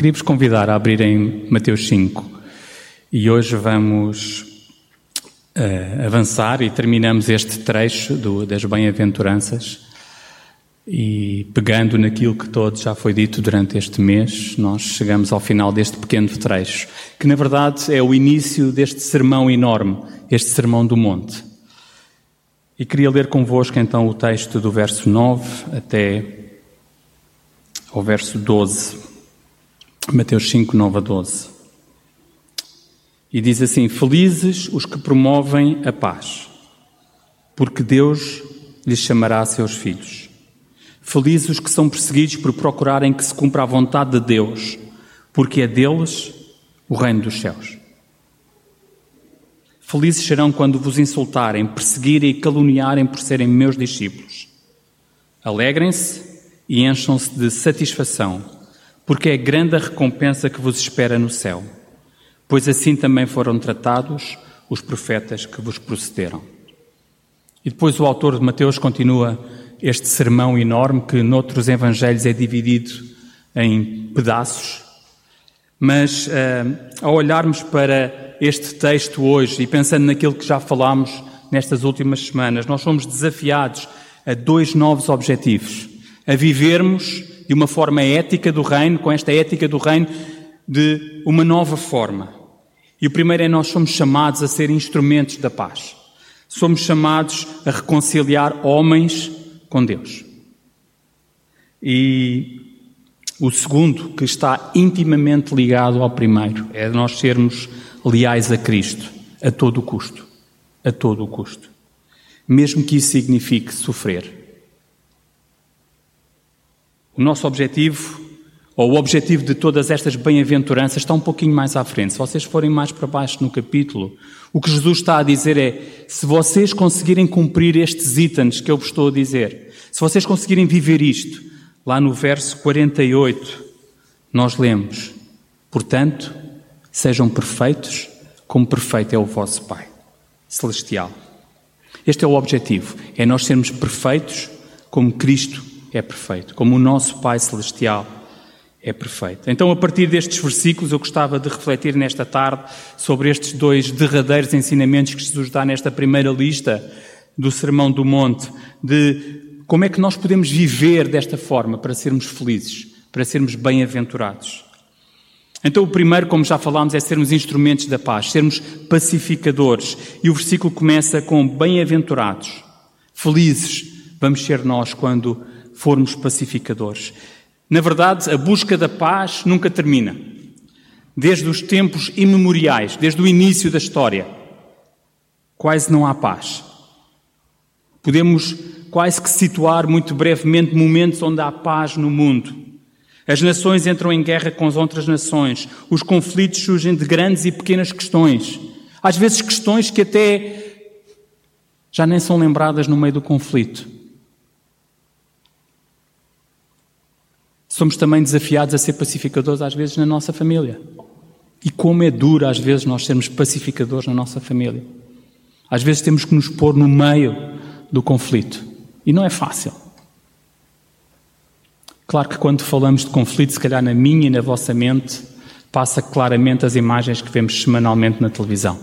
queria vos convidar a abrirem Mateus 5 e hoje vamos uh, avançar e terminamos este trecho do, das bem-aventuranças e pegando naquilo que todo já foi dito durante este mês, nós chegamos ao final deste pequeno trecho, que na verdade é o início deste sermão enorme, este sermão do monte. E queria ler convosco então o texto do verso 9 até ao verso 12. Mateus 5, 9 a 12. E diz assim: Felizes os que promovem a paz, porque Deus lhes chamará seus filhos. Felizes os que são perseguidos por procurarem que se cumpra a vontade de Deus, porque é deles o reino dos céus. Felizes serão quando vos insultarem, perseguirem e caluniarem por serem meus discípulos. Alegrem-se e encham-se de satisfação, porque é grande a recompensa que vos espera no céu, pois assim também foram tratados os profetas que vos procederam. E depois o autor de Mateus continua este sermão enorme que noutros evangelhos é dividido em pedaços. Mas uh, ao olharmos para este texto hoje e pensando naquilo que já falámos nestas últimas semanas, nós somos desafiados a dois novos objetivos: a vivermos de uma forma ética do reino, com esta ética do reino de uma nova forma. E o primeiro é nós somos chamados a ser instrumentos da paz. Somos chamados a reconciliar homens com Deus. E o segundo, que está intimamente ligado ao primeiro, é nós sermos leais a Cristo, a todo o custo. A todo o custo. Mesmo que isso signifique sofrer. O nosso objetivo, ou o objetivo de todas estas bem-aventuranças, está um pouquinho mais à frente. Se vocês forem mais para baixo no capítulo, o que Jesus está a dizer é: se vocês conseguirem cumprir estes itens que eu vos estou a dizer, se vocês conseguirem viver isto, lá no verso 48, nós lemos: portanto, sejam perfeitos, como perfeito é o vosso Pai Celestial. Este é o objetivo: é nós sermos perfeitos como Cristo é perfeito, como o nosso Pai Celestial é perfeito. Então, a partir destes versículos, eu gostava de refletir nesta tarde sobre estes dois derradeiros ensinamentos que Jesus dá nesta primeira lista do Sermão do Monte, de como é que nós podemos viver desta forma para sermos felizes, para sermos bem-aventurados. Então, o primeiro, como já falámos, é sermos instrumentos da paz, sermos pacificadores. E o versículo começa com bem-aventurados, felizes vamos ser nós quando formos pacificadores. Na verdade, a busca da paz nunca termina. Desde os tempos imemoriais, desde o início da história, quase não há paz. Podemos quase que situar muito brevemente momentos onde há paz no mundo. As nações entram em guerra com as outras nações. Os conflitos surgem de grandes e pequenas questões. Às vezes, questões que até já nem são lembradas no meio do conflito. Somos também desafiados a ser pacificadores, às vezes, na nossa família. E como é duro, às vezes, nós sermos pacificadores na nossa família. Às vezes temos que nos pôr no meio do conflito. E não é fácil. Claro que quando falamos de conflito, se calhar na minha e na vossa mente, passa claramente as imagens que vemos semanalmente na televisão.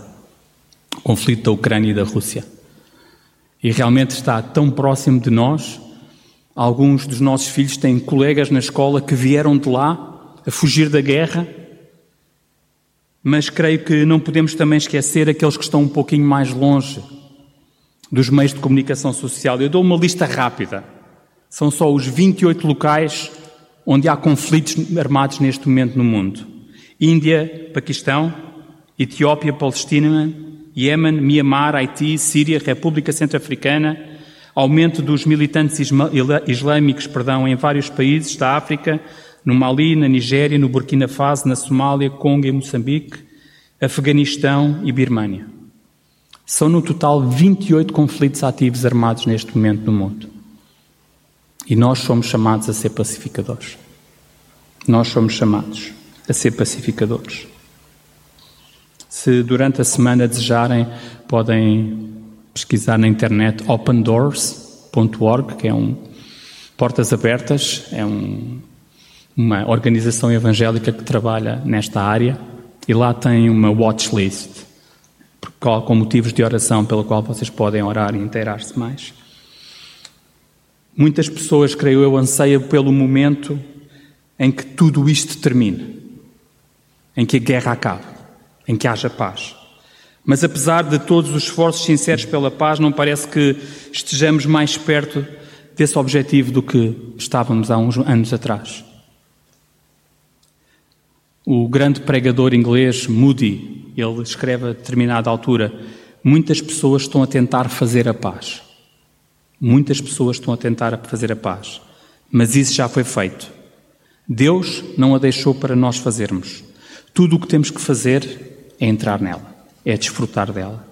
O conflito da Ucrânia e da Rússia. E realmente está tão próximo de nós. Alguns dos nossos filhos têm colegas na escola que vieram de lá a fugir da guerra. Mas creio que não podemos também esquecer aqueles que estão um pouquinho mais longe dos meios de comunicação social. Eu dou uma lista rápida. São só os 28 locais onde há conflitos armados neste momento no mundo: Índia, Paquistão, Etiópia, Palestina, Iêmen, Mianmar, Haiti, Síria, República Centro-Africana, aumento dos militantes islâmicos perdão, em vários países da África, no Mali, na Nigéria, no Burkina Faso, na Somália, Congo e Moçambique, Afeganistão e Birmânia. São no total 28 conflitos ativos armados neste momento no mundo. E nós somos chamados a ser pacificadores. Nós somos chamados a ser pacificadores. Se durante a semana desejarem, podem pesquisar na internet opendoors.org, que é um portas abertas, é um, uma organização evangélica que trabalha nesta área e lá tem uma watch list com motivos de oração pela qual vocês podem orar e inteirar-se mais. Muitas pessoas, creio eu, anseiam pelo momento em que tudo isto termine, em que a guerra acabe, em que haja paz. Mas apesar de todos os esforços sinceros pela paz, não parece que estejamos mais perto desse objetivo do que estávamos há uns anos atrás. O grande pregador inglês Moody, ele escreve a determinada altura: muitas pessoas estão a tentar fazer a paz. Muitas pessoas estão a tentar fazer a paz, mas isso já foi feito. Deus não a deixou para nós fazermos. Tudo o que temos que fazer é entrar nela é desfrutar dela.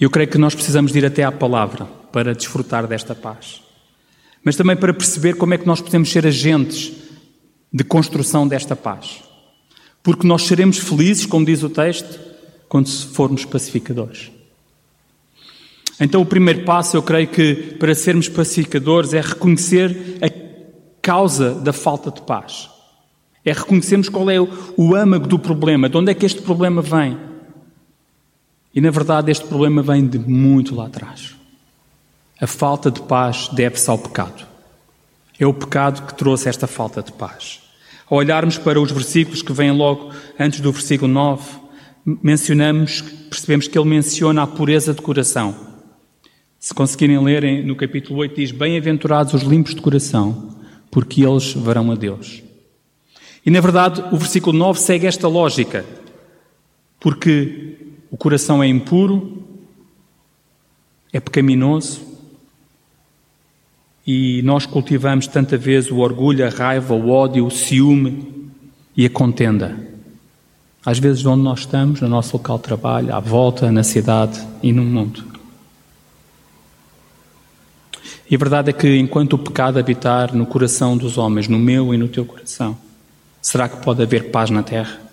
Eu creio que nós precisamos de ir até à palavra para desfrutar desta paz. Mas também para perceber como é que nós podemos ser agentes de construção desta paz. Porque nós seremos felizes, como diz o texto, quando formos pacificadores. Então, o primeiro passo, eu creio que para sermos pacificadores é reconhecer a causa da falta de paz. É reconhecermos qual é o âmago do problema, de onde é que este problema vem. E na verdade este problema vem de muito lá atrás. A falta de paz deve-se ao pecado. É o pecado que trouxe esta falta de paz. Ao olharmos para os versículos que vêm logo antes do versículo 9, mencionamos, percebemos que ele menciona a pureza de coração. Se conseguirem ler no capítulo 8, diz: Bem-aventurados os limpos de coração, porque eles verão a Deus. E na verdade, o versículo 9 segue esta lógica, porque o coração é impuro, é pecaminoso e nós cultivamos tanta vez o orgulho, a raiva, o ódio, o ciúme e a contenda. Às vezes, onde nós estamos, no nosso local de trabalho, à volta, na cidade e no mundo. E a verdade é que enquanto o pecado habitar no coração dos homens, no meu e no teu coração, será que pode haver paz na terra?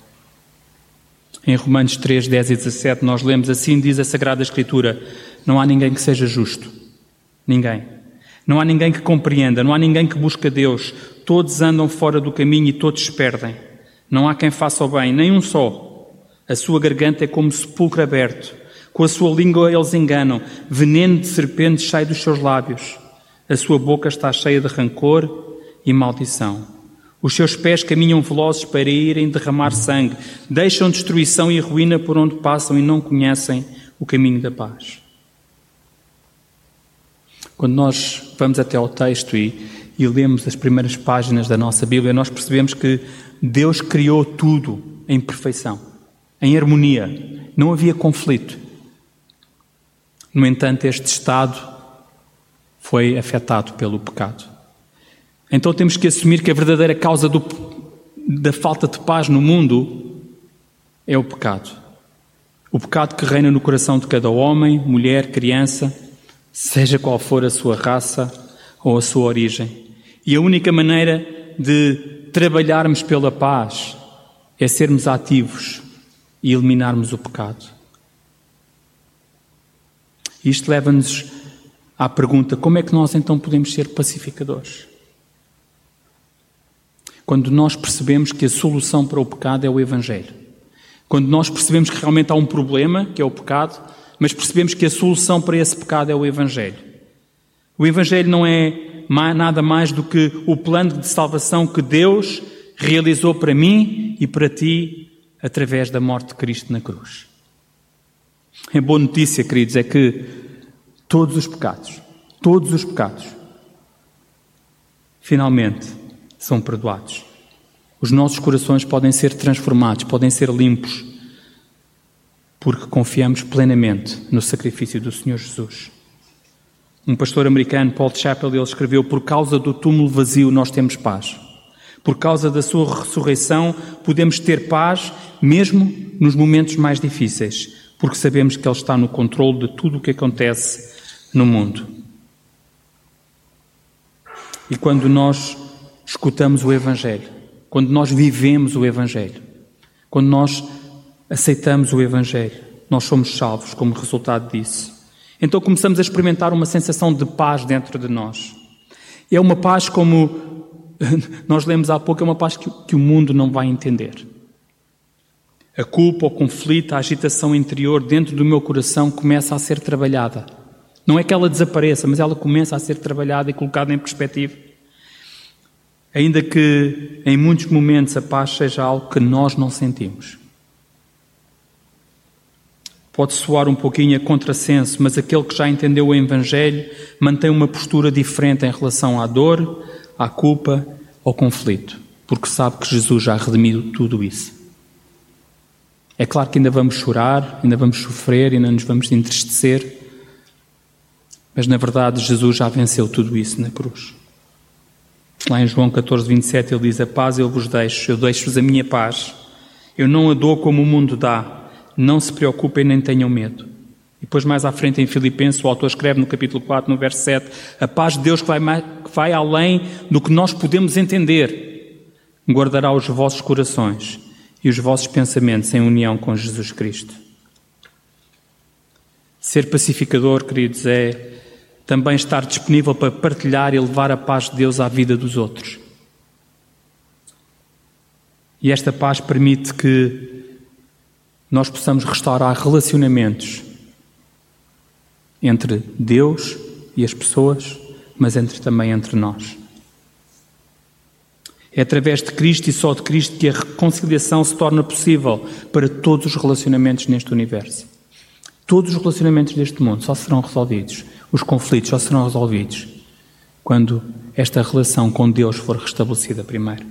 Em Romanos 3, 10 e 17, nós lemos assim: diz a Sagrada Escritura: Não há ninguém que seja justo. Ninguém. Não há ninguém que compreenda, não há ninguém que busque Deus. Todos andam fora do caminho e todos perdem. Não há quem faça o bem, nem um só. A sua garganta é como sepulcro aberto. Com a sua língua eles enganam. Veneno de serpente sai dos seus lábios. A sua boca está cheia de rancor e maldição. Os seus pés caminham velozes para irem derramar sangue, deixam destruição e ruína por onde passam e não conhecem o caminho da paz. Quando nós vamos até ao texto e, e lemos as primeiras páginas da nossa Bíblia, nós percebemos que Deus criou tudo em perfeição, em harmonia, não havia conflito. No entanto, este estado foi afetado pelo pecado. Então temos que assumir que a verdadeira causa do, da falta de paz no mundo é o pecado. O pecado que reina no coração de cada homem, mulher, criança, seja qual for a sua raça ou a sua origem. E a única maneira de trabalharmos pela paz é sermos ativos e eliminarmos o pecado. Isto leva-nos à pergunta: como é que nós então podemos ser pacificadores? Quando nós percebemos que a solução para o pecado é o Evangelho. Quando nós percebemos que realmente há um problema, que é o pecado, mas percebemos que a solução para esse pecado é o Evangelho. O Evangelho não é nada mais do que o plano de salvação que Deus realizou para mim e para ti através da morte de Cristo na cruz. A boa notícia, queridos, é que todos os pecados, todos os pecados, finalmente são perdoados. Os nossos corações podem ser transformados, podem ser limpos, porque confiamos plenamente no sacrifício do Senhor Jesus. Um pastor americano, Paul Chappell, ele escreveu: Por causa do túmulo vazio, nós temos paz. Por causa da sua ressurreição, podemos ter paz, mesmo nos momentos mais difíceis, porque sabemos que Ele está no controle de tudo o que acontece no mundo. E quando nós escutamos o Evangelho, quando nós vivemos o Evangelho, quando nós aceitamos o Evangelho, nós somos salvos como resultado disso. Então começamos a experimentar uma sensação de paz dentro de nós. É uma paz como nós lemos há pouco, é uma paz que, que o mundo não vai entender. A culpa, o conflito, a agitação interior dentro do meu coração começa a ser trabalhada. Não é que ela desapareça, mas ela começa a ser trabalhada e colocada em perspectiva. Ainda que em muitos momentos a paz seja algo que nós não sentimos. Pode soar um pouquinho a contrassenso, mas aquele que já entendeu o Evangelho mantém uma postura diferente em relação à dor, à culpa, ao conflito, porque sabe que Jesus já redimiu tudo isso. É claro que ainda vamos chorar, ainda vamos sofrer, ainda nos vamos entristecer, mas na verdade Jesus já venceu tudo isso na cruz. Lá em João 14, 27 ele diz: A paz eu vos deixo, eu deixo-vos a minha paz. Eu não a dou como o mundo dá. Não se preocupem nem tenham medo. E depois, mais à frente, em Filipenses, o autor escreve no capítulo 4, no verso 7, a paz de Deus que vai, que vai além do que nós podemos entender, guardará os vossos corações e os vossos pensamentos em união com Jesus Cristo. Ser pacificador, queridos, é também estar disponível para partilhar e levar a paz de Deus à vida dos outros. E esta paz permite que nós possamos restaurar relacionamentos entre Deus e as pessoas, mas entre também entre nós. É através de Cristo e só de Cristo que a reconciliação se torna possível para todos os relacionamentos neste universo. Todos os relacionamentos deste mundo só serão resolvidos, os conflitos só serão resolvidos quando esta relação com Deus for restabelecida primeiro.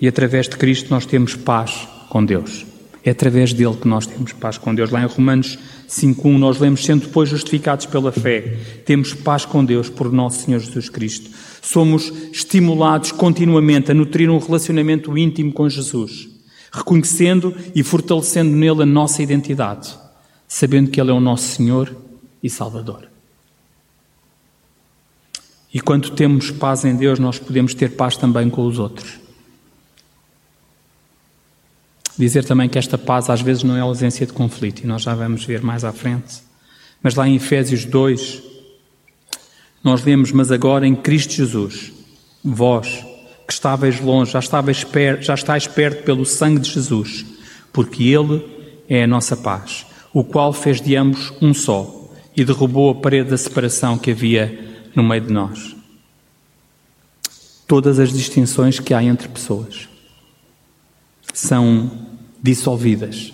E através de Cristo nós temos paz com Deus. É através dele que nós temos paz com Deus. Lá em Romanos 5.1 nós lemos, sendo depois justificados pela fé, temos paz com Deus por nosso Senhor Jesus Cristo. Somos estimulados continuamente a nutrir um relacionamento íntimo com Jesus, reconhecendo e fortalecendo nele a nossa identidade, sabendo que Ele é o nosso Senhor e Salvador. E quando temos paz em Deus, nós podemos ter paz também com os outros. Dizer também que esta paz às vezes não é ausência de conflito, e nós já vamos ver mais à frente. Mas lá em Efésios 2, nós lemos: Mas agora em Cristo Jesus, vós que estáveis longe, já, estáveis perto, já estáis perto pelo sangue de Jesus, porque Ele é a nossa paz, o qual fez de ambos um só e derrubou a parede da separação que havia no meio de nós. Todas as distinções que há entre pessoas são dissolvidas,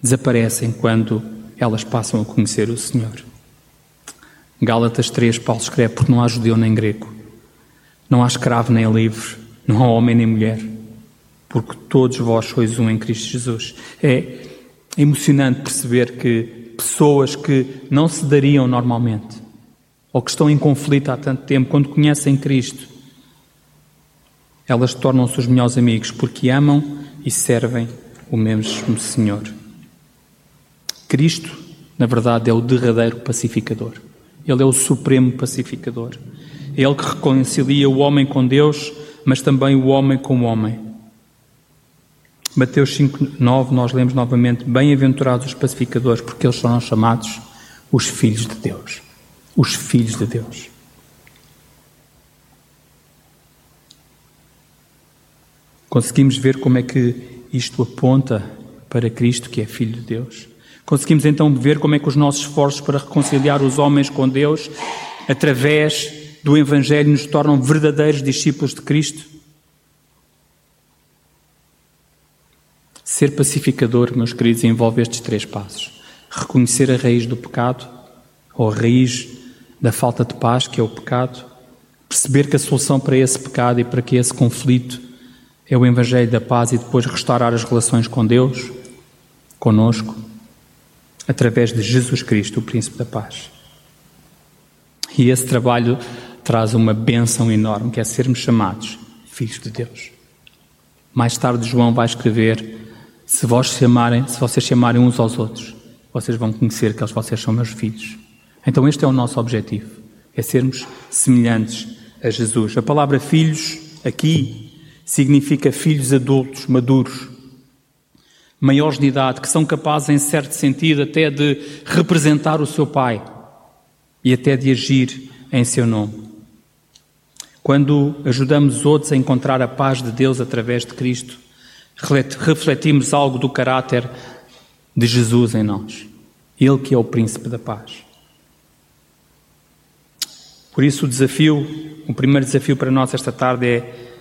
desaparecem quando elas passam a conhecer o Senhor. Gálatas 3, Paulo escreve: Porque não há judeu nem grego, não há escravo nem livre, não há homem nem mulher, porque todos vós sois um em Cristo Jesus. É emocionante perceber que pessoas que não se dariam normalmente, ou que estão em conflito há tanto tempo, quando conhecem Cristo, elas tornam-se os melhores amigos porque amam e servem o mesmo Senhor. Cristo, na verdade, é o derradeiro pacificador. Ele é o supremo pacificador. É Ele que reconcilia o homem com Deus, mas também o homem com o homem. Mateus 5, 9, nós lemos novamente: Bem-aventurados os pacificadores, porque eles serão chamados os filhos de Deus. Os filhos de Deus. Conseguimos ver como é que isto aponta para Cristo, que é Filho de Deus. Conseguimos então ver como é que os nossos esforços para reconciliar os homens com Deus, através do Evangelho, nos tornam verdadeiros discípulos de Cristo. Ser pacificador, meus queridos, envolve estes três passos: reconhecer a raiz do pecado, ou a raiz da falta de paz, que é o pecado, perceber que a solução para esse pecado e para que esse conflito é o Evangelho da paz e depois restaurar as relações com Deus, conosco, através de Jesus Cristo, o Príncipe da Paz. E esse trabalho traz uma bênção enorme, que é sermos chamados filhos de Deus. Mais tarde João vai escrever: se vós chamarem, se vocês chamarem uns aos outros, vocês vão conhecer que vocês são meus filhos. Então este é o nosso objetivo, é sermos semelhantes a Jesus. A palavra filhos aqui significa filhos adultos, maduros, maiores de idade, que são capazes, em certo sentido, até de representar o seu pai e até de agir em seu nome. Quando ajudamos outros a encontrar a paz de Deus através de Cristo, refletimos algo do caráter de Jesus em nós. Ele que é o príncipe da paz. Por isso o desafio, o primeiro desafio para nós esta tarde é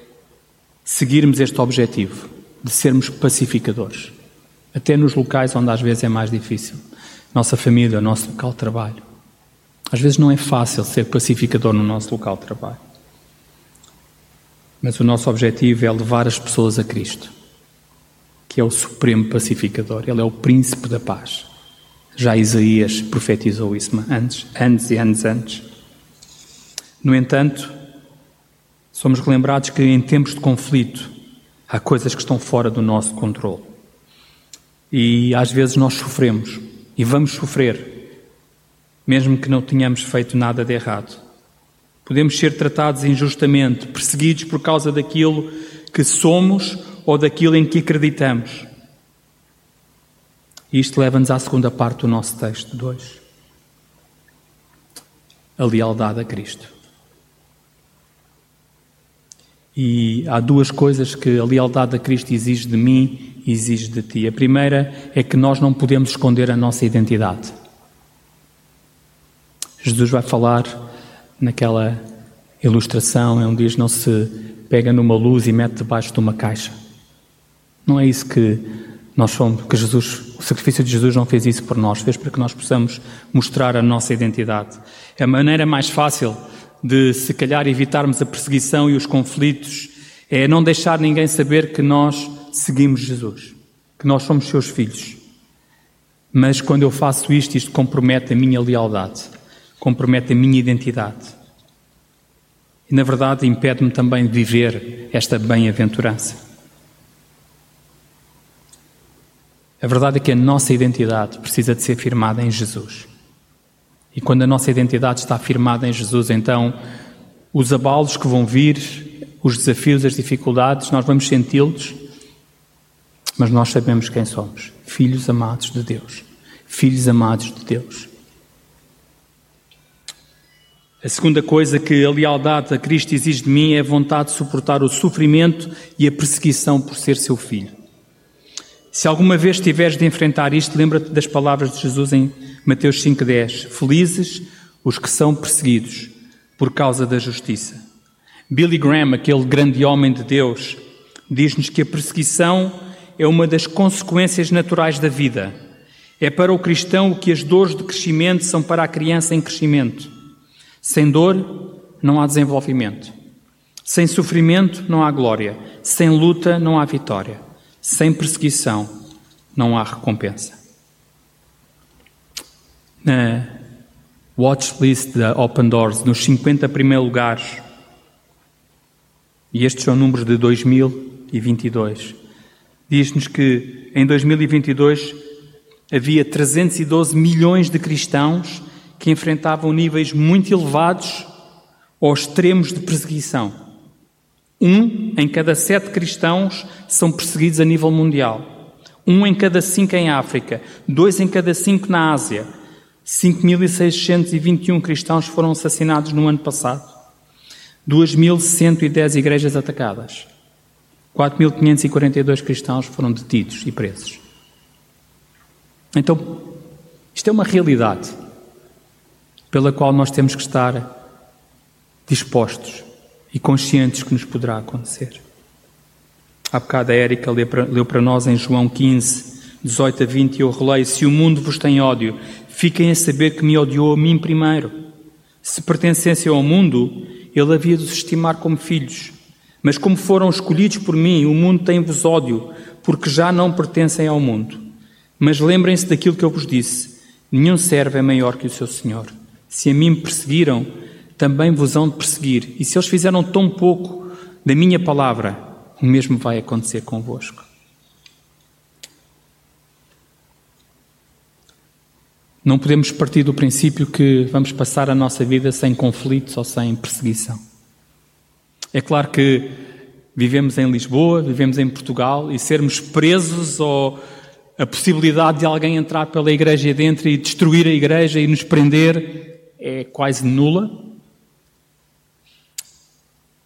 seguirmos este objetivo de sermos pacificadores, até nos locais onde às vezes é mais difícil. Nossa família, nosso local de trabalho. Às vezes não é fácil ser pacificador no nosso local de trabalho. Mas o nosso objetivo é levar as pessoas a Cristo, que é o supremo pacificador, ele é o príncipe da paz. Já Isaías profetizou isso antes, antes e anos antes. No entanto, somos relembrados que em tempos de conflito há coisas que estão fora do nosso controle. E às vezes nós sofremos e vamos sofrer, mesmo que não tenhamos feito nada de errado. Podemos ser tratados injustamente, perseguidos por causa daquilo que somos ou daquilo em que acreditamos. Isto leva-nos à segunda parte do nosso texto 2. A lealdade a Cristo. E há duas coisas que a lealdade a Cristo exige de mim e exige de ti. A primeira é que nós não podemos esconder a nossa identidade. Jesus vai falar naquela ilustração onde diz não se pega numa luz e mete debaixo de uma caixa. Não é isso que nós somos, que Jesus, o sacrifício de Jesus não fez isso por nós, fez para que nós possamos mostrar a nossa identidade. É a maneira mais fácil de, se calhar, evitarmos a perseguição e os conflitos é não deixar ninguém saber que nós seguimos Jesus, que nós somos seus filhos. Mas quando eu faço isto, isto compromete a minha lealdade, compromete a minha identidade. E, na verdade, impede-me também de viver esta bem-aventurança. A verdade é que a nossa identidade precisa de ser firmada em Jesus. E quando a nossa identidade está firmada em Jesus, então os abalos que vão vir, os desafios, as dificuldades, nós vamos senti-los, mas nós sabemos quem somos: filhos amados de Deus. Filhos amados de Deus. A segunda coisa que a lealdade a Cristo exige de mim é a vontade de suportar o sofrimento e a perseguição por ser seu filho. Se alguma vez tiveres de enfrentar isto, lembra-te das palavras de Jesus em Mateus 5,10. Felizes os que são perseguidos por causa da justiça. Billy Graham, aquele grande homem de Deus, diz-nos que a perseguição é uma das consequências naturais da vida. É para o cristão o que as dores de crescimento são para a criança em crescimento. Sem dor, não há desenvolvimento. Sem sofrimento, não há glória. Sem luta, não há vitória. Sem perseguição, não há recompensa. Na watchlist da Open Doors, nos 50 primeiros lugares, e estes são números de 2022, diz-nos que em 2022 havia 312 milhões de cristãos que enfrentavam níveis muito elevados ou extremos de perseguição. Um em cada sete cristãos são perseguidos a nível mundial. Um em cada cinco em África. Dois em cada cinco na Ásia. 5.621 cristãos foram assassinados no ano passado. 2.110 igrejas atacadas. 4.542 cristãos foram detidos e presos. Então, isto é uma realidade pela qual nós temos que estar dispostos e conscientes que nos poderá acontecer. Há bocado a Érica leu para nós em João 15, 18 a 20, e eu releio: Se o mundo vos tem ódio, fiquem a saber que me odiou a mim primeiro. Se pertencessem ao mundo, ele havia de os estimar como filhos. Mas como foram escolhidos por mim, o mundo tem-vos ódio, porque já não pertencem ao mundo. Mas lembrem-se daquilo que eu vos disse: nenhum servo é maior que o seu Senhor. Se a mim perseguiram, também vos hão de perseguir. E se eles fizeram tão pouco da minha palavra, o mesmo vai acontecer convosco. Não podemos partir do princípio que vamos passar a nossa vida sem conflitos ou sem perseguição. É claro que vivemos em Lisboa, vivemos em Portugal e sermos presos ou a possibilidade de alguém entrar pela igreja dentro e destruir a igreja e nos prender é quase nula.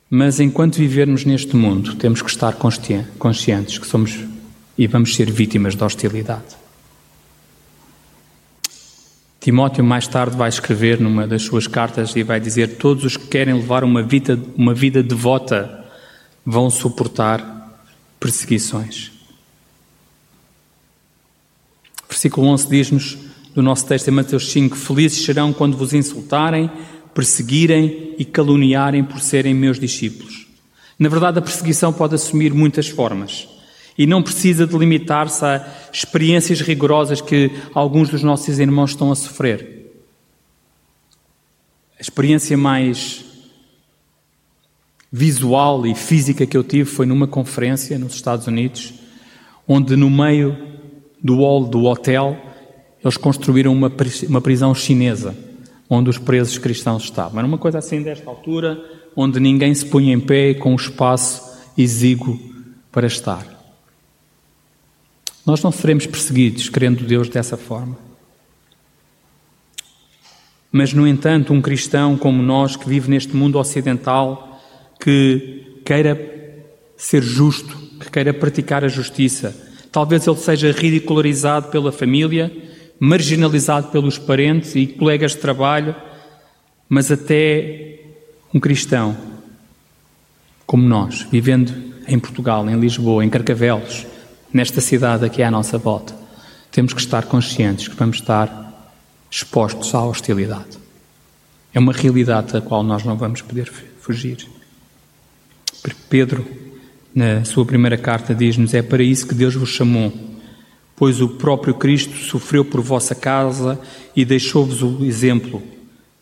Mas enquanto vivermos neste mundo, temos que estar conscientes que somos e vamos ser vítimas da hostilidade. Timóteo mais tarde vai escrever numa das suas cartas e vai dizer: Todos os que querem levar uma vida, uma vida devota vão suportar perseguições. Versículo 11 diz-nos do nosso texto em Mateus 5: Felizes serão quando vos insultarem, perseguirem e caluniarem por serem meus discípulos. Na verdade, a perseguição pode assumir muitas formas e não precisa de limitar-se a experiências rigorosas que alguns dos nossos irmãos estão a sofrer. A experiência mais visual e física que eu tive foi numa conferência nos Estados Unidos, onde no meio do hall do hotel eles construíram uma, prisão chinesa, onde os presos cristãos estavam. Era uma coisa assim desta altura, onde ninguém se punha em pé com um espaço exíguo para estar. Nós não seremos perseguidos querendo Deus dessa forma. Mas, no entanto, um cristão como nós, que vive neste mundo ocidental, que queira ser justo, que queira praticar a justiça, talvez ele seja ridicularizado pela família, marginalizado pelos parentes e colegas de trabalho, mas até um cristão como nós, vivendo em Portugal, em Lisboa, em Carcavelos, nesta cidade aqui à nossa volta, temos que estar conscientes que vamos estar expostos à hostilidade. É uma realidade da qual nós não vamos poder fugir. Pedro, na sua primeira carta, diz-nos: É para isso que Deus vos chamou, pois o próprio Cristo sofreu por vossa causa e deixou-vos o exemplo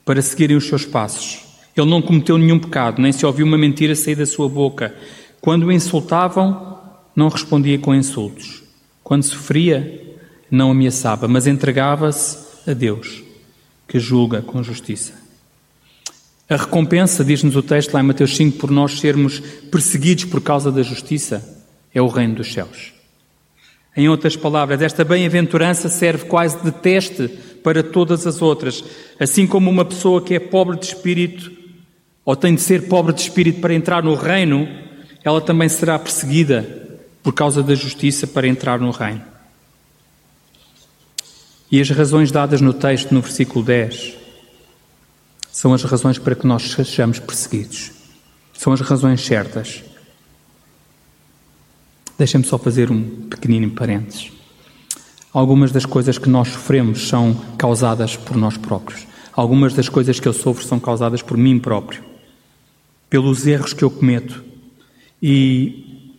para seguirem os seus passos. Ele não cometeu nenhum pecado, nem se ouviu uma mentira sair da sua boca. Quando o insultavam, não respondia com insultos. Quando sofria, não ameaçava, mas entregava-se a Deus, que julga com justiça. A recompensa, diz-nos o texto lá em Mateus 5, por nós sermos perseguidos por causa da justiça, é o reino dos céus. Em outras palavras, esta bem-aventurança serve quase de teste para todas as outras. Assim como uma pessoa que é pobre de espírito, ou tem de ser pobre de espírito para entrar no reino, ela também será perseguida por causa da justiça para entrar no reino. E as razões dadas no texto, no versículo 10, são as razões para que nós sejamos perseguidos. São as razões certas. Deixem-me só fazer um pequenino parênteses. Algumas das coisas que nós sofremos são causadas por nós próprios. Algumas das coisas que eu sofro são causadas por mim próprio, pelos erros que eu cometo. E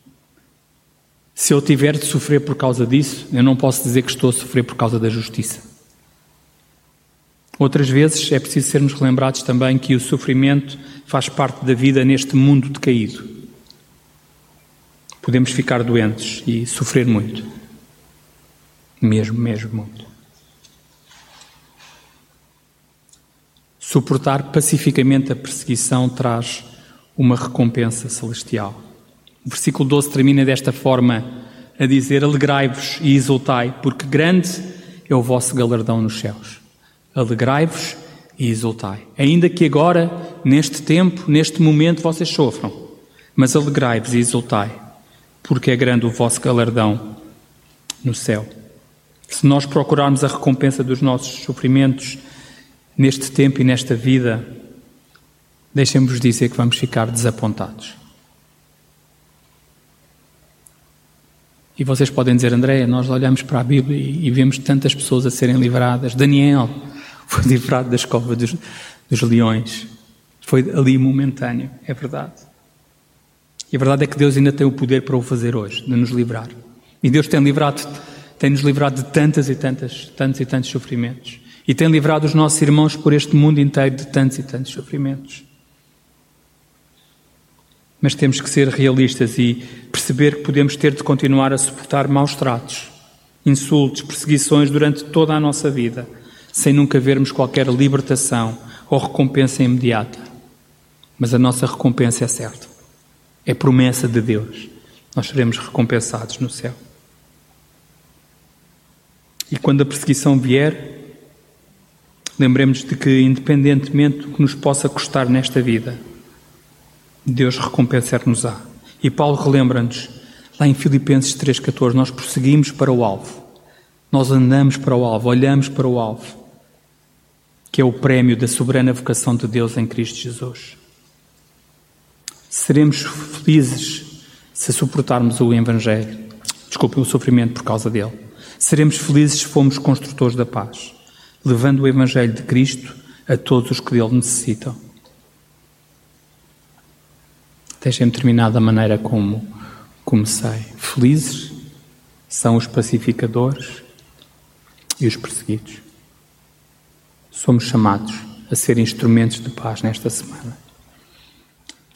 se eu tiver de sofrer por causa disso, eu não posso dizer que estou a sofrer por causa da justiça. Outras vezes é preciso sermos lembrados também que o sofrimento faz parte da vida neste mundo decaído. Podemos ficar doentes e sofrer muito. Mesmo, mesmo muito. Suportar pacificamente a perseguição traz uma recompensa celestial. O versículo 12 termina desta forma a dizer: Alegrai-vos e exultai, porque grande é o vosso galardão nos céus. Alegrai-vos e exultai. Ainda que agora, neste tempo, neste momento, vocês sofram, mas alegrai-vos e exultai, porque é grande o vosso galardão no céu. Se nós procurarmos a recompensa dos nossos sofrimentos neste tempo e nesta vida, deixem-vos dizer que vamos ficar desapontados. E vocês podem dizer, André, nós olhamos para a Bíblia e, vemos tantas pessoas a serem livradas. Daniel foi livrado da escova dos, dos leões. Foi ali momentâneo, é verdade. E a verdade é que Deus ainda tem o poder para o fazer hoje, de nos livrar. E Deus tem livrado, tem nos livrado de tantas e tantas, tantos e tantos sofrimentos. E tem livrado os nossos irmãos por este mundo inteiro de tantos e tantos sofrimentos. Mas temos que ser realistas e perceber que podemos ter de continuar a suportar maus tratos, insultos, perseguições durante toda a nossa vida, sem nunca vermos qualquer libertação ou recompensa imediata. Mas a nossa recompensa é certa. É promessa de Deus. Nós seremos recompensados no céu. E quando a perseguição vier, lembremos de que, independentemente do que nos possa custar nesta vida, Deus recompensar-nos-á. E Paulo relembra-nos, lá em Filipenses 3,14, nós prosseguimos para o alvo. Nós andamos para o alvo, olhamos para o alvo, que é o prémio da soberana vocação de Deus em Cristo Jesus. Seremos felizes se suportarmos o Evangelho, desculpem, o sofrimento por causa dele. Seremos felizes se formos construtores da paz, levando o Evangelho de Cristo a todos os que dele necessitam. Deixem-me terminar da maneira como comecei. Felizes são os pacificadores e os perseguidos. Somos chamados a ser instrumentos de paz nesta semana.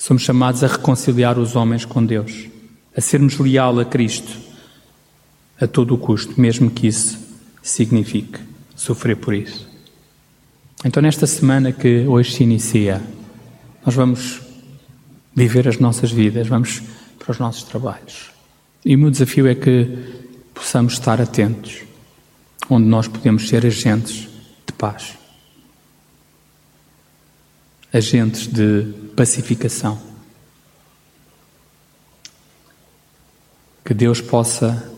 Somos chamados a reconciliar os homens com Deus, a sermos leal a Cristo a todo o custo, mesmo que isso signifique sofrer por isso. Então, nesta semana que hoje se inicia, nós vamos viver as nossas vidas, vamos para os nossos trabalhos. E o meu desafio é que possamos estar atentos, onde nós podemos ser agentes de paz, agentes de pacificação. Que Deus possa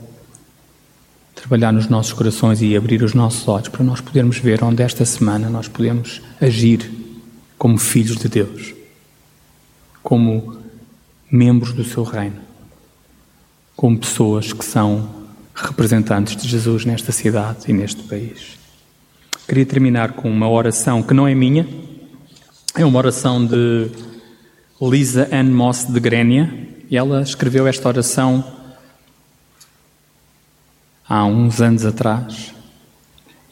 trabalhar nos nossos corações e abrir os nossos olhos para nós podermos ver onde esta semana nós podemos agir como filhos de Deus como membros do seu reino, como pessoas que são representantes de Jesus nesta cidade e neste país. Queria terminar com uma oração que não é minha, é uma oração de Lisa Ann Moss de Grênia, e ela escreveu esta oração há uns anos atrás,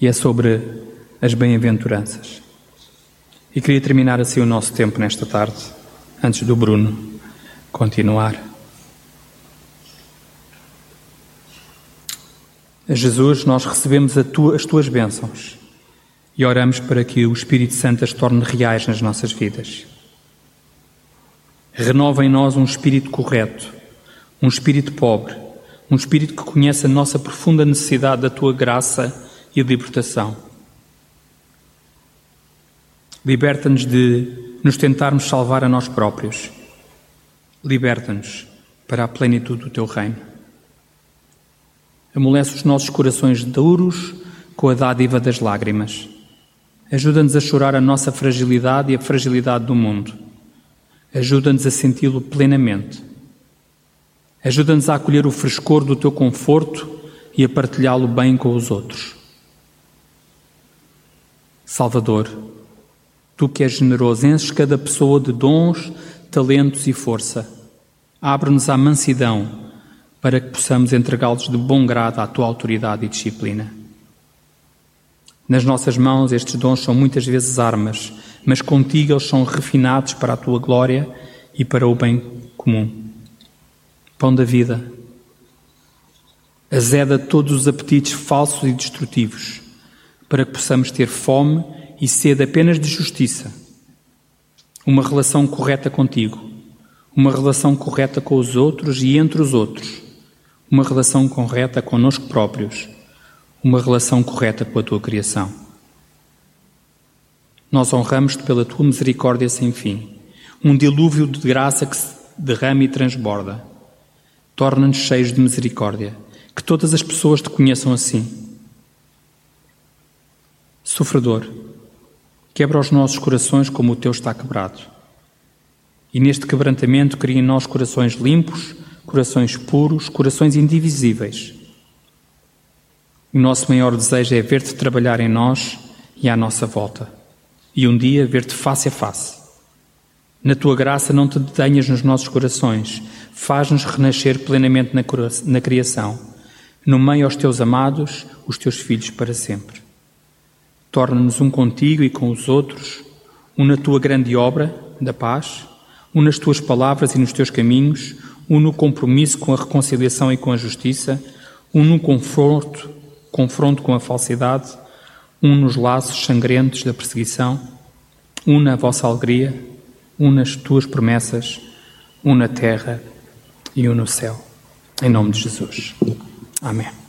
e é sobre as bem-aventuranças. E queria terminar assim o nosso tempo nesta tarde antes do Bruno continuar. Jesus, nós recebemos tua, as tuas bênçãos e oramos para que o Espírito Santo as torne reais nas nossas vidas. Renova em nós um espírito correto, um espírito pobre, um espírito que conhece a nossa profunda necessidade da tua graça e libertação. Liberta-nos de nos tentarmos salvar a nós próprios. Liberta-nos para a plenitude do teu reino. Amolece os nossos corações duros com a dádiva das lágrimas. Ajuda-nos a chorar a nossa fragilidade e a fragilidade do mundo. Ajuda-nos a senti-lo plenamente. Ajuda-nos a acolher o frescor do teu conforto e a partilhá-lo bem com os outros. Salvador, Tu que és generoso, enches cada pessoa de dons, talentos e força. Abre-nos à mansidão para que possamos entregá-los de bom grado à tua autoridade e disciplina. Nas nossas mãos, estes dons são muitas vezes armas, mas contigo eles são refinados para a tua glória e para o bem comum. Pão da vida, azeda todos os apetites falsos e destrutivos, para que possamos ter fome e sede apenas de justiça, uma relação correta contigo, uma relação correta com os outros e entre os outros, uma relação correta conosco próprios, uma relação correta com a tua criação. Nós honramos-te pela tua misericórdia sem fim, um dilúvio de graça que se derrama e transborda. Torna-nos cheios de misericórdia, que todas as pessoas te conheçam assim. Sofredor, Quebra os nossos corações como o teu está quebrado. E neste quebrantamento cria em nós corações limpos, corações puros, corações indivisíveis. O nosso maior desejo é ver-te trabalhar em nós e à nossa volta. E um dia ver-te face a face. Na tua graça não te detenhas nos nossos corações, faz-nos renascer plenamente na criação, no meio aos teus amados, os teus filhos para sempre. Torna-nos um contigo e com os outros, um na tua grande obra da paz, um nas tuas palavras e nos teus caminhos, um no compromisso com a reconciliação e com a justiça, um no confronto, confronto com a falsidade, um nos laços sangrentos da perseguição, um na vossa alegria, um nas tuas promessas, um na terra e um no céu. Em nome de Jesus. Amém.